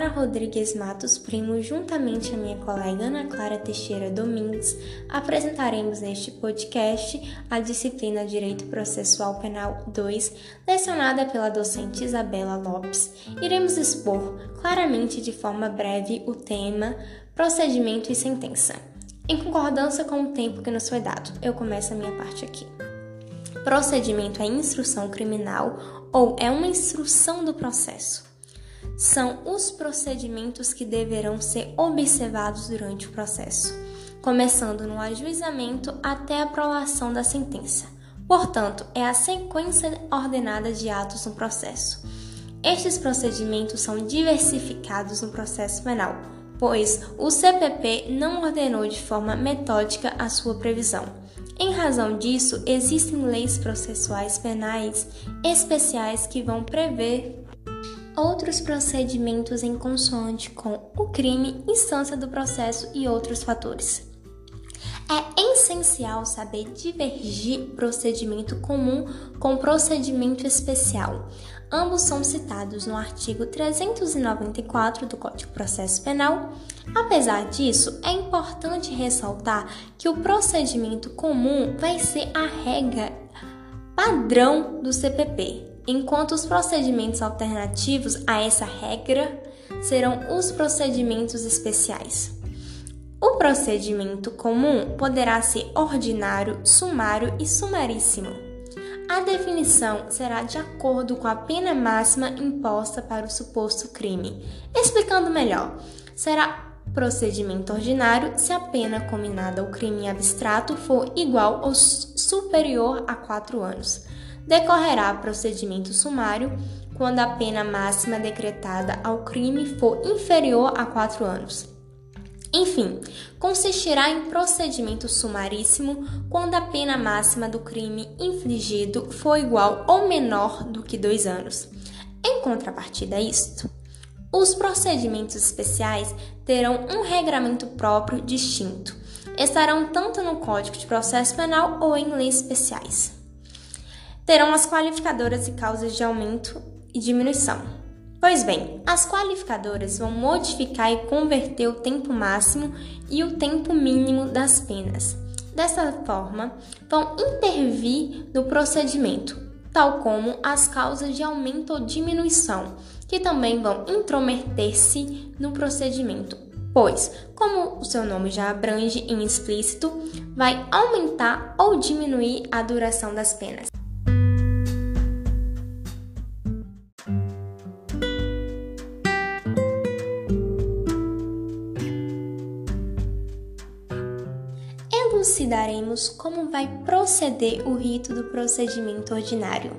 Clara Rodrigues Matos Primo, juntamente a minha colega Ana Clara Teixeira Domingues, apresentaremos neste podcast a disciplina Direito Processual Penal 2, lecionada pela docente Isabela Lopes. Iremos expor claramente de forma breve o tema procedimento e sentença. Em concordância com o tempo que nos foi dado, eu começo a minha parte aqui. Procedimento é instrução criminal ou é uma instrução do processo são os procedimentos que deverão ser observados durante o processo, começando no ajuizamento até a aprovação da sentença. Portanto, é a sequência ordenada de atos no processo. Estes procedimentos são diversificados no processo penal, pois o CPP não ordenou de forma metódica a sua previsão. Em razão disso, existem leis processuais penais especiais que vão prever outros procedimentos em consoante com o crime, instância do processo e outros fatores. É essencial saber divergir procedimento comum com procedimento especial. Ambos são citados no artigo 394 do Código de Processo Penal. Apesar disso, é importante ressaltar que o procedimento comum vai ser a regra padrão do CPP, enquanto os procedimentos alternativos a essa regra serão os procedimentos especiais. O procedimento comum poderá ser ordinário, sumário e sumaríssimo. A definição será de acordo com a pena máxima imposta para o suposto crime. Explicando melhor, será procedimento ordinário se a pena combinada ao crime abstrato for igual ou superior a 4 anos decorrerá procedimento sumário quando a pena máxima decretada ao crime for inferior a quatro anos. Enfim, consistirá em procedimento sumaríssimo quando a pena máxima do crime infligido for igual ou menor do que dois anos. Em contrapartida a isto, os procedimentos especiais terão um regramento próprio distinto. Estarão tanto no Código de Processo Penal ou em leis especiais terão as qualificadoras e causas de aumento e diminuição. Pois bem, as qualificadoras vão modificar e converter o tempo máximo e o tempo mínimo das penas. Dessa forma, vão intervir no procedimento, tal como as causas de aumento ou diminuição, que também vão intrometer-se no procedimento, pois, como o seu nome já abrange em explícito, vai aumentar ou diminuir a duração das penas. Elucidaremos como vai proceder o rito do procedimento ordinário.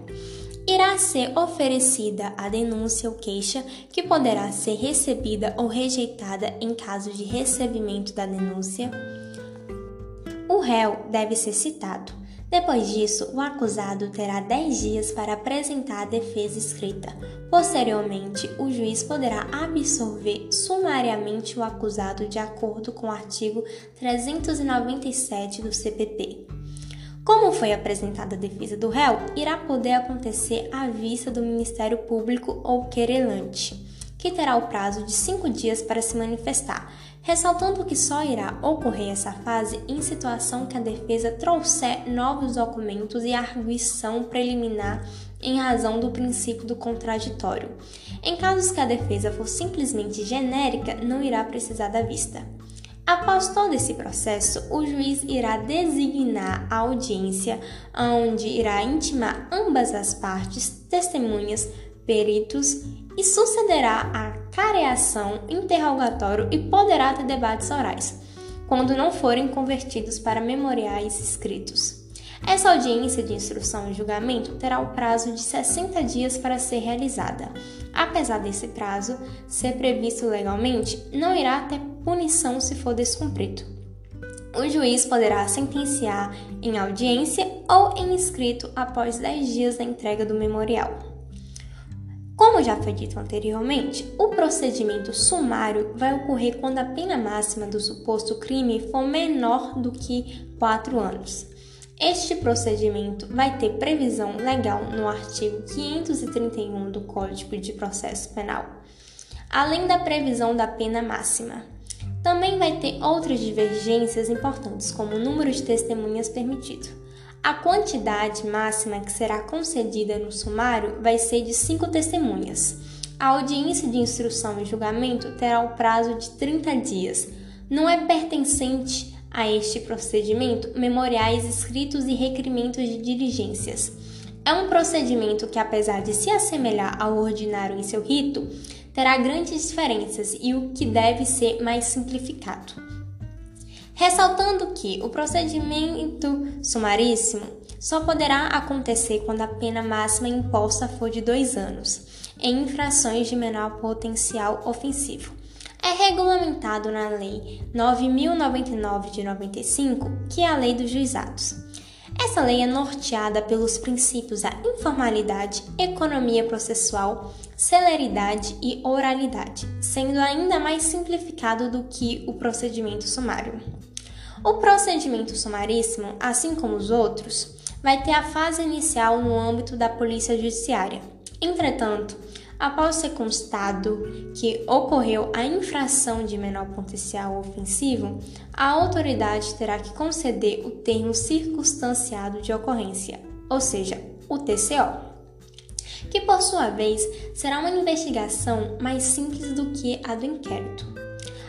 Irá ser oferecida a denúncia ou queixa, que poderá ser recebida ou rejeitada em caso de recebimento da denúncia. O réu deve ser citado. Depois disso, o acusado terá 10 dias para apresentar a defesa escrita. Posteriormente, o juiz poderá absolver sumariamente o acusado de acordo com o artigo 397 do CPP. Como foi apresentada a defesa do réu, irá poder acontecer à vista do Ministério Público ou querelante, que terá o prazo de cinco dias para se manifestar ressaltando que só irá ocorrer essa fase em situação que a defesa trouxer novos documentos e arguição preliminar em razão do princípio do contraditório. Em casos que a defesa for simplesmente genérica, não irá precisar da vista. Após todo esse processo, o juiz irá designar a audiência, onde irá intimar ambas as partes, testemunhas, peritos e sucederá a careação, interrogatório e poderá ter debates orais, quando não forem convertidos para memoriais escritos. Essa audiência de instrução e julgamento terá o prazo de 60 dias para ser realizada. Apesar desse prazo ser previsto legalmente, não irá ter punição se for descumprido. O juiz poderá sentenciar em audiência ou em escrito após 10 dias da entrega do memorial. Como já foi dito anteriormente, o procedimento sumário vai ocorrer quando a pena máxima do suposto crime for menor do que 4 anos. Este procedimento vai ter previsão legal no artigo 531 do Código de Processo Penal. além da previsão da pena máxima. Também vai ter outras divergências importantes, como o número de testemunhas permitido. A quantidade máxima que será concedida no sumário vai ser de cinco testemunhas. A audiência de instrução e julgamento terá o prazo de 30 dias. Não é pertencente a este procedimento memoriais escritos e requerimentos de diligências. É um procedimento que, apesar de se assemelhar ao ordinário em seu rito, terá grandes diferenças e o que deve ser mais simplificado. Ressaltando que o procedimento sumaríssimo só poderá acontecer quando a pena máxima imposta for de dois anos, em infrações de menor potencial ofensivo. É regulamentado na Lei 9099 de 95, que é a Lei dos Juizados. Essa lei é norteada pelos princípios da informalidade, economia processual, celeridade e oralidade, sendo ainda mais simplificado do que o procedimento sumário. O procedimento sumaríssimo, assim como os outros, vai ter a fase inicial no âmbito da Polícia Judiciária. Entretanto, após ser constado que ocorreu a infração de menor potencial ofensivo, a autoridade terá que conceder o termo circunstanciado de ocorrência, ou seja, o TCO, que por sua vez será uma investigação mais simples do que a do inquérito.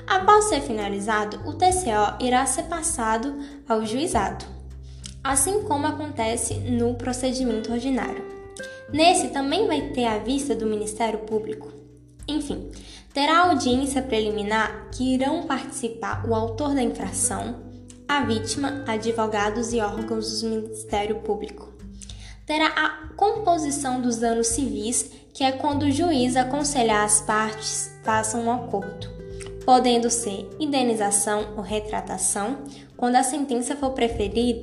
Após ser finalizado, o TCO irá ser passado ao juizado, assim como acontece no procedimento ordinário. Nesse também vai ter a vista do Ministério Público. Enfim, terá audiência preliminar que irão participar o autor da infração, a vítima, advogados e órgãos do Ministério Público. Terá a composição dos danos civis, que é quando o juiz aconselhar as partes façam um acordo, podendo ser indenização ou retratação. Quando a sentença for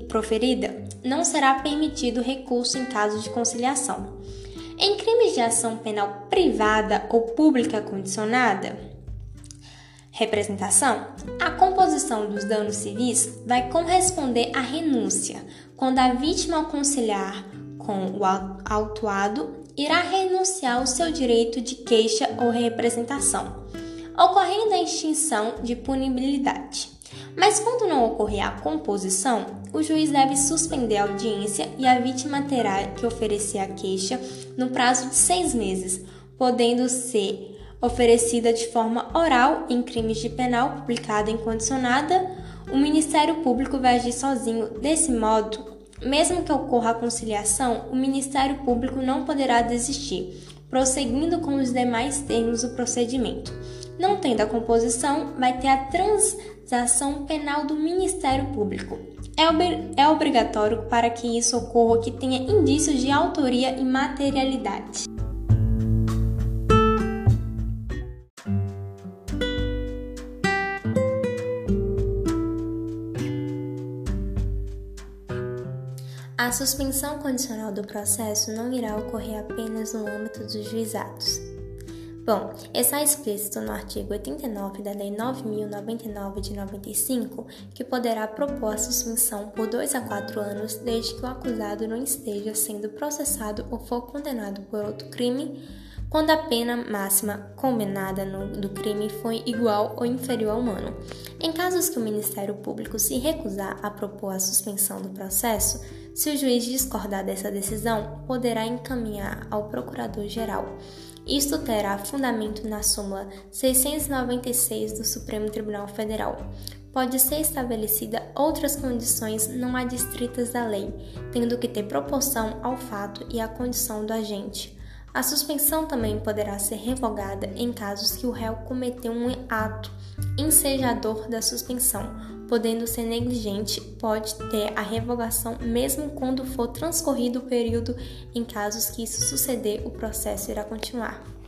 proferida, não será permitido recurso em caso de conciliação. Em crimes de ação penal privada ou pública condicionada, representação, a composição dos danos civis vai corresponder à renúncia, quando a vítima conciliar com o autuado irá renunciar ao seu direito de queixa ou representação, ocorrendo a extinção de punibilidade. Mas quando não ocorrer a composição, o juiz deve suspender a audiência e a vítima terá que oferecer a queixa no prazo de seis meses, podendo ser oferecida de forma oral em crimes de penal publicada em condicionada. O Ministério Público vai agir sozinho. Desse modo, mesmo que ocorra a conciliação, o Ministério Público não poderá desistir, prosseguindo com os demais termos do procedimento. Não tendo a composição, vai ter a transação penal do Ministério Público. É, ob é obrigatório para que isso ocorra que tenha indícios de autoria e materialidade. A suspensão condicional do processo não irá ocorrer apenas no âmbito dos juizados. Bom, está explícito no artigo 89 da Lei 9099 de 95 que poderá propor a suspensão por 2 a 4 anos desde que o acusado não esteja sendo processado ou for condenado por outro crime quando a pena máxima combinada no, do crime foi igual ou inferior ao ano. Em casos que o Ministério Público se recusar a propor a suspensão do processo, se o juiz discordar dessa decisão, poderá encaminhar ao Procurador-Geral. Isto terá fundamento na súmula 696 do Supremo Tribunal Federal. Pode ser estabelecida outras condições não adstritas da lei, tendo que ter proporção ao fato e à condição do agente. A suspensão também poderá ser revogada em casos que o réu cometeu um ato ensejador da suspensão, podendo ser negligente, pode ter a revogação mesmo quando for transcorrido o período. Em casos que isso suceder, o processo irá continuar.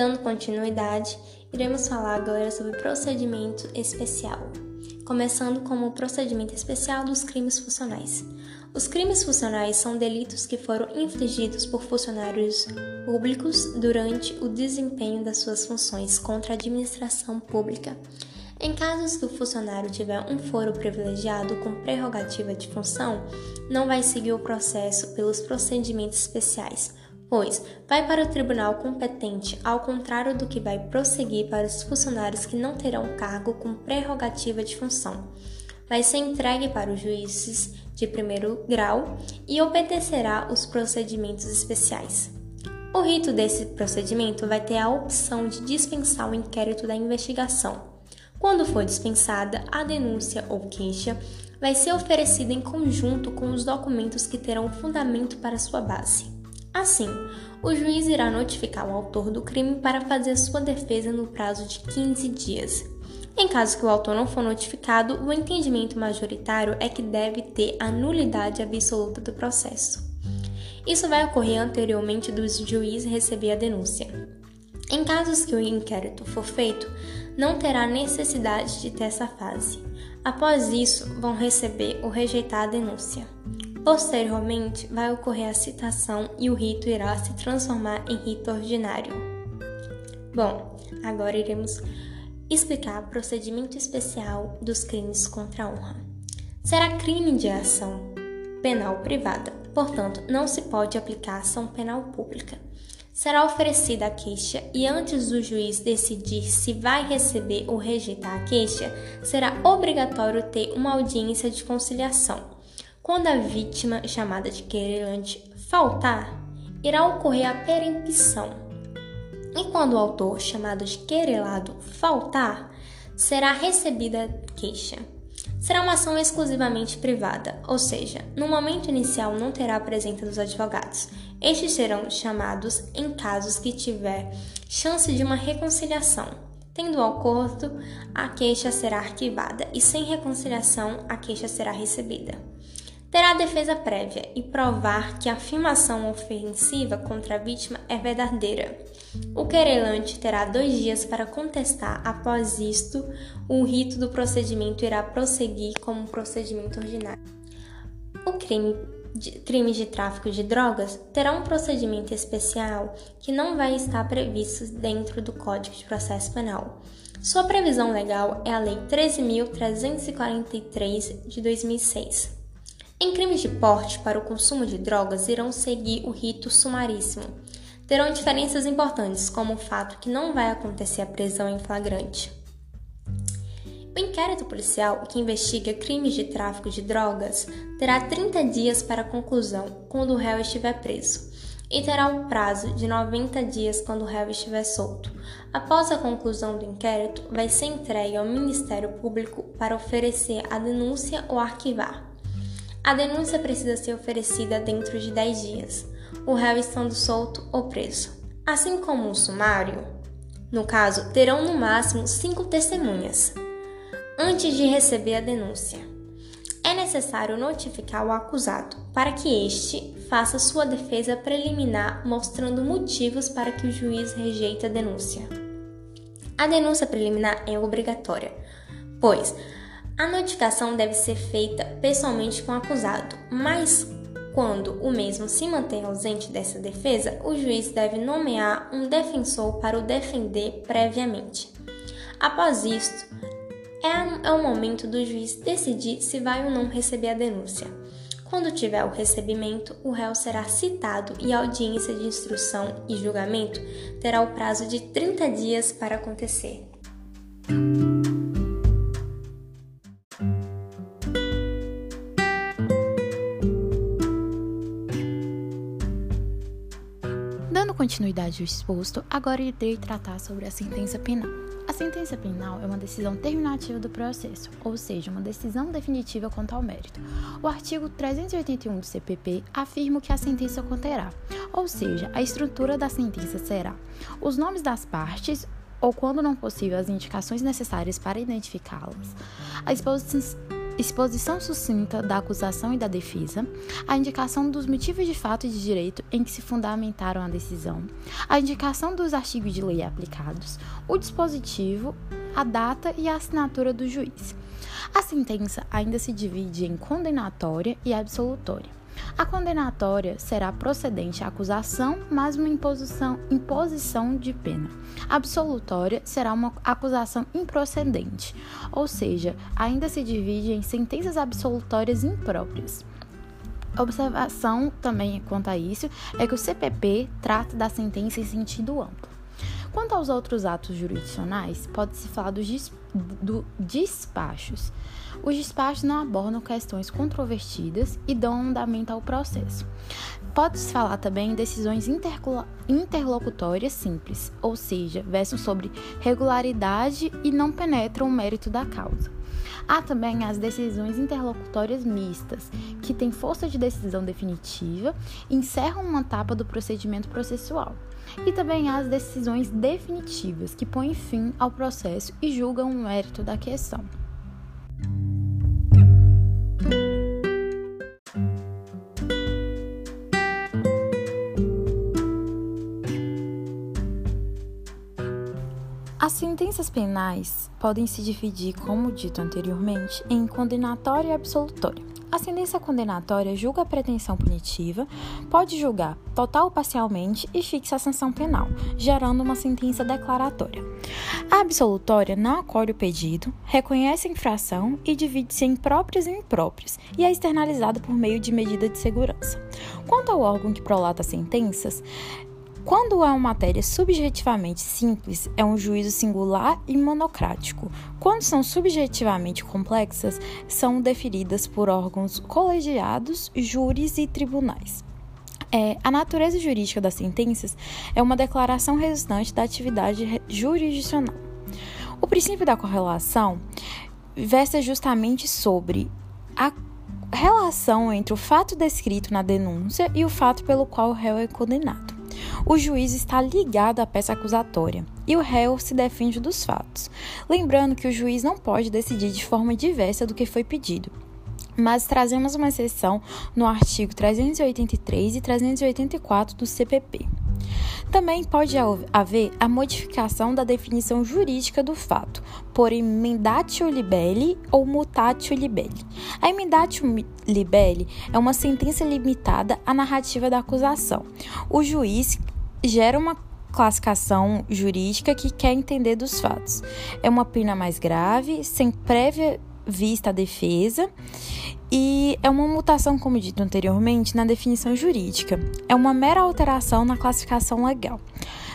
Dando continuidade, iremos falar agora sobre procedimento especial, começando com o procedimento especial dos crimes funcionais. Os crimes funcionais são delitos que foram infligidos por funcionários públicos durante o desempenho das suas funções contra a administração pública. Em casos que o funcionário tiver um foro privilegiado com prerrogativa de função, não vai seguir o processo pelos procedimentos especiais, pois vai para o tribunal competente, ao contrário do que vai prosseguir para os funcionários que não terão cargo com prerrogativa de função. Vai ser entregue para os juízes de primeiro grau e obedecerá os procedimentos especiais. O rito desse procedimento vai ter a opção de dispensar o inquérito da investigação. Quando for dispensada, a denúncia ou queixa vai ser oferecida em conjunto com os documentos que terão fundamento para sua base. Assim, o juiz irá notificar o autor do crime para fazer sua defesa no prazo de 15 dias. Em caso que o autor não for notificado, o entendimento majoritário é que deve ter a nulidade absoluta do processo. Isso vai ocorrer anteriormente do juiz receber a denúncia. Em casos que o inquérito for feito, não terá necessidade de ter essa fase. Após isso, vão receber ou rejeitar a denúncia. Posteriormente, vai ocorrer a citação e o rito irá se transformar em rito ordinário. Bom, agora iremos explicar o procedimento especial dos crimes contra a honra. Será crime de ação penal privada portanto, não se pode aplicar ação penal pública. Será oferecida a queixa e antes do juiz decidir se vai receber ou rejeitar a queixa, será obrigatório ter uma audiência de conciliação. Quando a vítima, chamada de querelante, faltar, irá ocorrer a perempção. E quando o autor, chamado de querelado, faltar, será recebida queixa será uma ação exclusivamente privada, ou seja, no momento inicial não terá a presença dos advogados. Estes serão chamados em casos que tiver chance de uma reconciliação. Tendo acordo, a queixa será arquivada e sem reconciliação, a queixa será recebida terá defesa prévia e provar que a afirmação ofensiva contra a vítima é verdadeira. O querelante terá dois dias para contestar. Após isto, o rito do procedimento irá prosseguir como um procedimento ordinário. O crime de, de tráfico de drogas terá um procedimento especial que não vai estar previsto dentro do Código de Processo Penal. Sua previsão legal é a Lei 13.343 de 2006. Em crimes de porte para o consumo de drogas irão seguir o rito sumaríssimo. Terão diferenças importantes, como o fato que não vai acontecer a prisão em flagrante. O inquérito policial que investiga crimes de tráfico de drogas terá 30 dias para conclusão quando o réu estiver preso e terá um prazo de 90 dias quando o réu estiver solto. Após a conclusão do inquérito, vai ser entregue ao Ministério Público para oferecer a denúncia ou arquivar. A denúncia precisa ser oferecida dentro de 10 dias, o réu estando solto ou preso. Assim como o sumário, no caso, terão no máximo cinco testemunhas antes de receber a denúncia. É necessário notificar o acusado para que este faça sua defesa preliminar mostrando motivos para que o juiz rejeite a denúncia. A denúncia preliminar é obrigatória, pois a notificação deve ser feita pessoalmente com o acusado, mas quando o mesmo se mantém ausente dessa defesa, o juiz deve nomear um defensor para o defender previamente. Após isto, é, é o momento do juiz decidir se vai ou não receber a denúncia. Quando tiver o recebimento, o réu será citado e a audiência de instrução e julgamento terá o prazo de 30 dias para acontecer. Continuidade ao exposto, agora irei tratar sobre a sentença penal. A sentença penal é uma decisão terminativa do processo, ou seja, uma decisão definitiva quanto ao mérito. O artigo 381 do CPP afirma que a sentença conterá, ou seja, a estrutura da sentença será os nomes das partes ou, quando não possível, as indicações necessárias para identificá-las, a exposição exposição sucinta da acusação e da defesa, a indicação dos motivos de fato e de direito em que se fundamentaram a decisão, a indicação dos artigos de lei aplicados, o dispositivo, a data e a assinatura do juiz. A sentença ainda se divide em condenatória e absolutória. A condenatória será procedente à acusação mais uma imposição, imposição de pena. A absolutória será uma acusação improcedente, ou seja, ainda se divide em sentenças absolutórias impróprias. Observação também quanto a isso é que o CPP trata da sentença em sentido amplo. Quanto aos outros atos jurisdicionais, pode-se falar dos do despachos. Os despachos não abordam questões controvertidas e dão andamento ao processo. Pode-se falar também em decisões interlocutórias simples, ou seja, versam sobre regularidade e não penetram o mérito da causa. Há também as decisões interlocutórias mistas, que têm força de decisão definitiva e encerram uma etapa do procedimento processual. E também as decisões definitivas, que põem fim ao processo e julgam o mérito da questão. As sentenças penais podem se dividir, como dito anteriormente, em condenatória e absolutória. A sentença condenatória julga a pretensão punitiva, pode julgar total ou parcialmente e fixa a sanção penal, gerando uma sentença declaratória. A absolutória não acolhe o pedido, reconhece a infração e divide-se em próprias e impróprias, e é externalizada por meio de medida de segurança. Quanto ao órgão que prolata sentenças, quando é uma matéria subjetivamente simples, é um juízo singular e monocrático. Quando são subjetivamente complexas, são deferidas por órgãos colegiados, júris e tribunais. É, a natureza jurídica das sentenças é uma declaração resultante da atividade jurisdicional. O princípio da correlação versa justamente sobre a relação entre o fato descrito na denúncia e o fato pelo qual o réu é condenado. O juiz está ligado à peça acusatória e o réu se defende dos fatos. Lembrando que o juiz não pode decidir de forma diversa do que foi pedido. Mas trazemos uma exceção no artigo 383 e 384 do CPP. Também pode haver a modificação da definição jurídica do fato, por emendatio libelli ou mutatio libelli. A emendatio libelli é uma sentença limitada à narrativa da acusação. O juiz gera uma classificação jurídica que quer entender dos fatos. É uma pena mais grave, sem prévia vista à defesa e é uma mutação, como dito anteriormente, na definição jurídica. É uma mera alteração na classificação legal.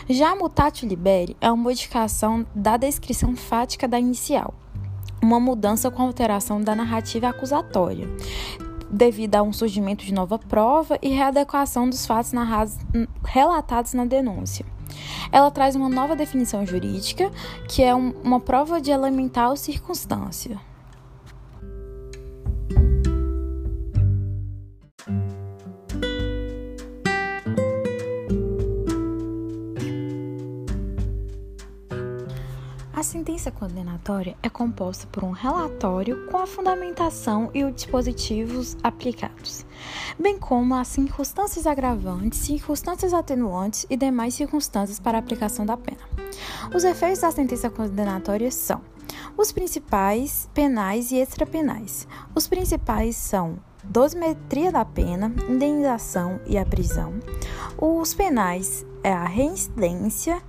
Já a mutatio liberi é uma modificação da descrição fática da inicial, uma mudança com alteração da narrativa acusatória, devido a um surgimento de nova prova e readequação dos fatos narrados, relatados na denúncia. Ela traz uma nova definição jurídica, que é um, uma prova de elemental circunstância. Sentença condenatória é composta por um relatório com a fundamentação e os dispositivos aplicados, bem como as circunstâncias agravantes, circunstâncias atenuantes e demais circunstâncias para a aplicação da pena. Os efeitos da sentença condenatória são os principais penais e extrapenais. Os principais são dosimetria da pena, indenização e a prisão. Os penais é a reincidência,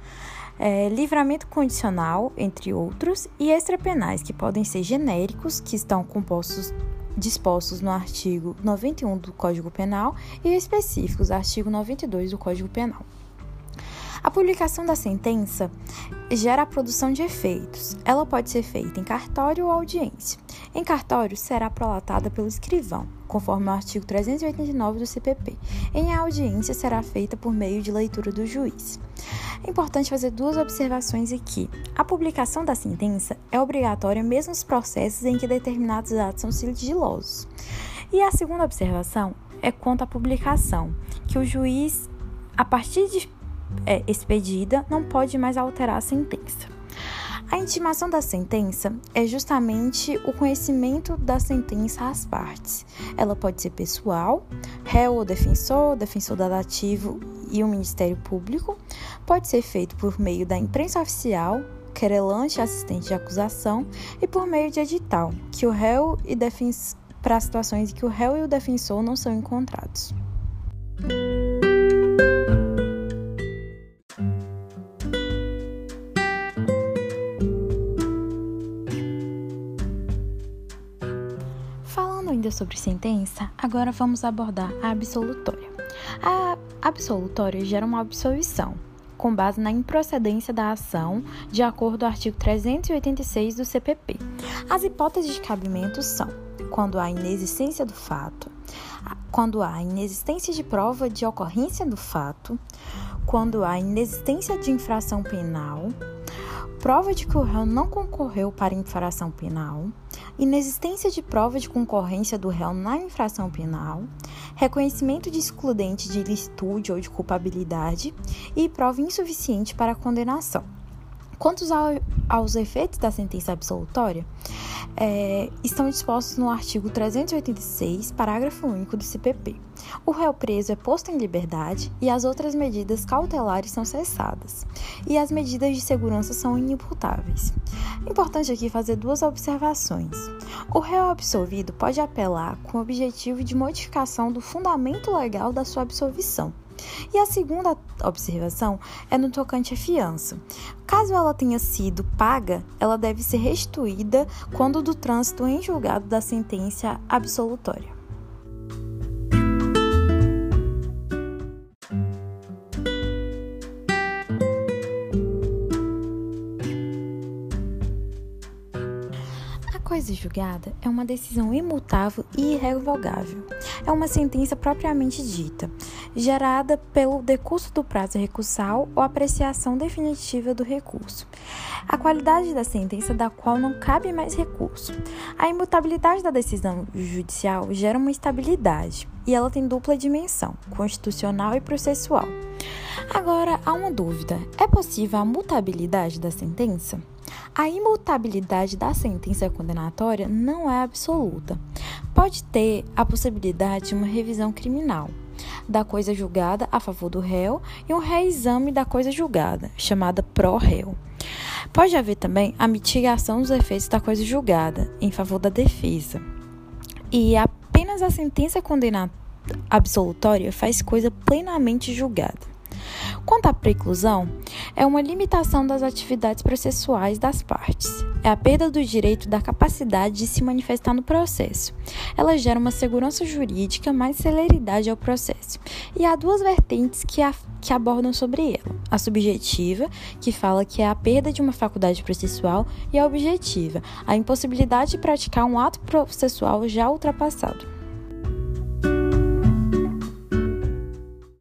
é, livramento condicional, entre outros, e extrapenais, que podem ser genéricos, que estão compostos dispostos no artigo 91 do Código Penal e específicos, artigo 92 do Código Penal. A publicação da sentença gera a produção de efeitos. Ela pode ser feita em cartório ou audiência. Em cartório, será prolatada pelo escrivão, conforme o artigo 389 do CPP. Em audiência, será feita por meio de leitura do juiz. É importante fazer duas observações aqui. A publicação da sentença é obrigatória mesmo nos processos em que determinados atos são sigilosos. E a segunda observação é quanto à publicação, que o juiz, a partir de é, expedida, não pode mais alterar a sentença. A intimação da sentença é justamente o conhecimento da sentença às partes. Ela pode ser pessoal, réu ou defensor, defensor dativo e o Ministério Público. Pode ser feito por meio da imprensa oficial, querelante assistente de acusação e por meio de edital, que o réu e defensor para situações em que o réu e o defensor não são encontrados. Falando ainda sobre sentença, agora vamos abordar a absolutória. A absolutória gera uma absolvição, com base na improcedência da ação, de acordo com o artigo 386 do CPP. As hipóteses de cabimento são quando há inexistência do fato, quando há inexistência de prova de ocorrência do fato, quando há inexistência de infração penal, prova de que o réu não concorreu para infração penal, inexistência de prova de concorrência do réu na infração penal, reconhecimento de excludente de ilicitude ou de culpabilidade e prova insuficiente para a condenação. Quanto ao, aos efeitos da sentença absolutória, é, estão dispostos no artigo 386, parágrafo único do CPP. O réu preso é posto em liberdade e as outras medidas cautelares são cessadas, e as medidas de segurança são inimputáveis. Importante aqui fazer duas observações. O réu absolvido pode apelar com o objetivo de modificação do fundamento legal da sua absolvição. E a segunda observação é no tocante à fiança. Caso ela tenha sido paga, ela deve ser restituída quando do trânsito em julgado da sentença absolutória. coisa julgada é uma decisão imutável e irrevogável. É uma sentença propriamente dita, gerada pelo decurso do prazo recursal ou apreciação definitiva do recurso. A qualidade da sentença da qual não cabe mais recurso. A imutabilidade da decisão judicial gera uma estabilidade e ela tem dupla dimensão, constitucional e processual. Agora, há uma dúvida: é possível a mutabilidade da sentença? A imutabilidade da sentença condenatória não é absoluta. Pode ter a possibilidade de uma revisão criminal da coisa julgada a favor do réu e um reexame da coisa julgada, chamada pró-réu. Pode haver também a mitigação dos efeitos da coisa julgada em favor da defesa. E apenas a sentença condenatória absolutória faz coisa plenamente julgada. Quanto à preclusão, é uma limitação das atividades processuais das partes. É a perda do direito da capacidade de se manifestar no processo. Ela gera uma segurança jurídica, mais celeridade ao processo. E há duas vertentes que, a, que abordam sobre ela: a subjetiva, que fala que é a perda de uma faculdade processual, e a objetiva, a impossibilidade de praticar um ato processual já ultrapassado.